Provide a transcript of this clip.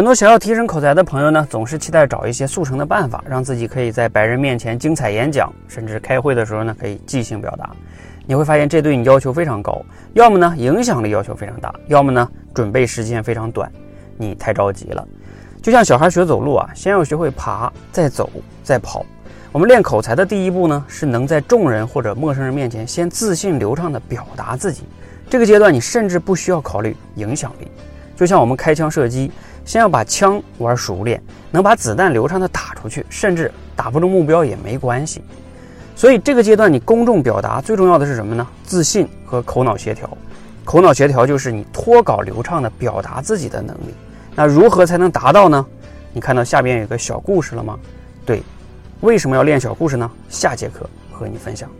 很多想要提升口才的朋友呢，总是期待找一些速成的办法，让自己可以在白人面前精彩演讲，甚至开会的时候呢，可以即兴表达。你会发现这对你要求非常高，要么呢影响力要求非常大，要么呢准备时间非常短。你太着急了，就像小孩学走路啊，先要学会爬，再走，再跑。我们练口才的第一步呢，是能在众人或者陌生人面前先自信流畅地表达自己。这个阶段你甚至不需要考虑影响力，就像我们开枪射击。先要把枪玩熟练，能把子弹流畅的打出去，甚至打不中目标也没关系。所以这个阶段你公众表达最重要的是什么呢？自信和口脑协调。口脑协调就是你脱稿流畅的表达自己的能力。那如何才能达到呢？你看到下边有个小故事了吗？对，为什么要练小故事呢？下节课和你分享。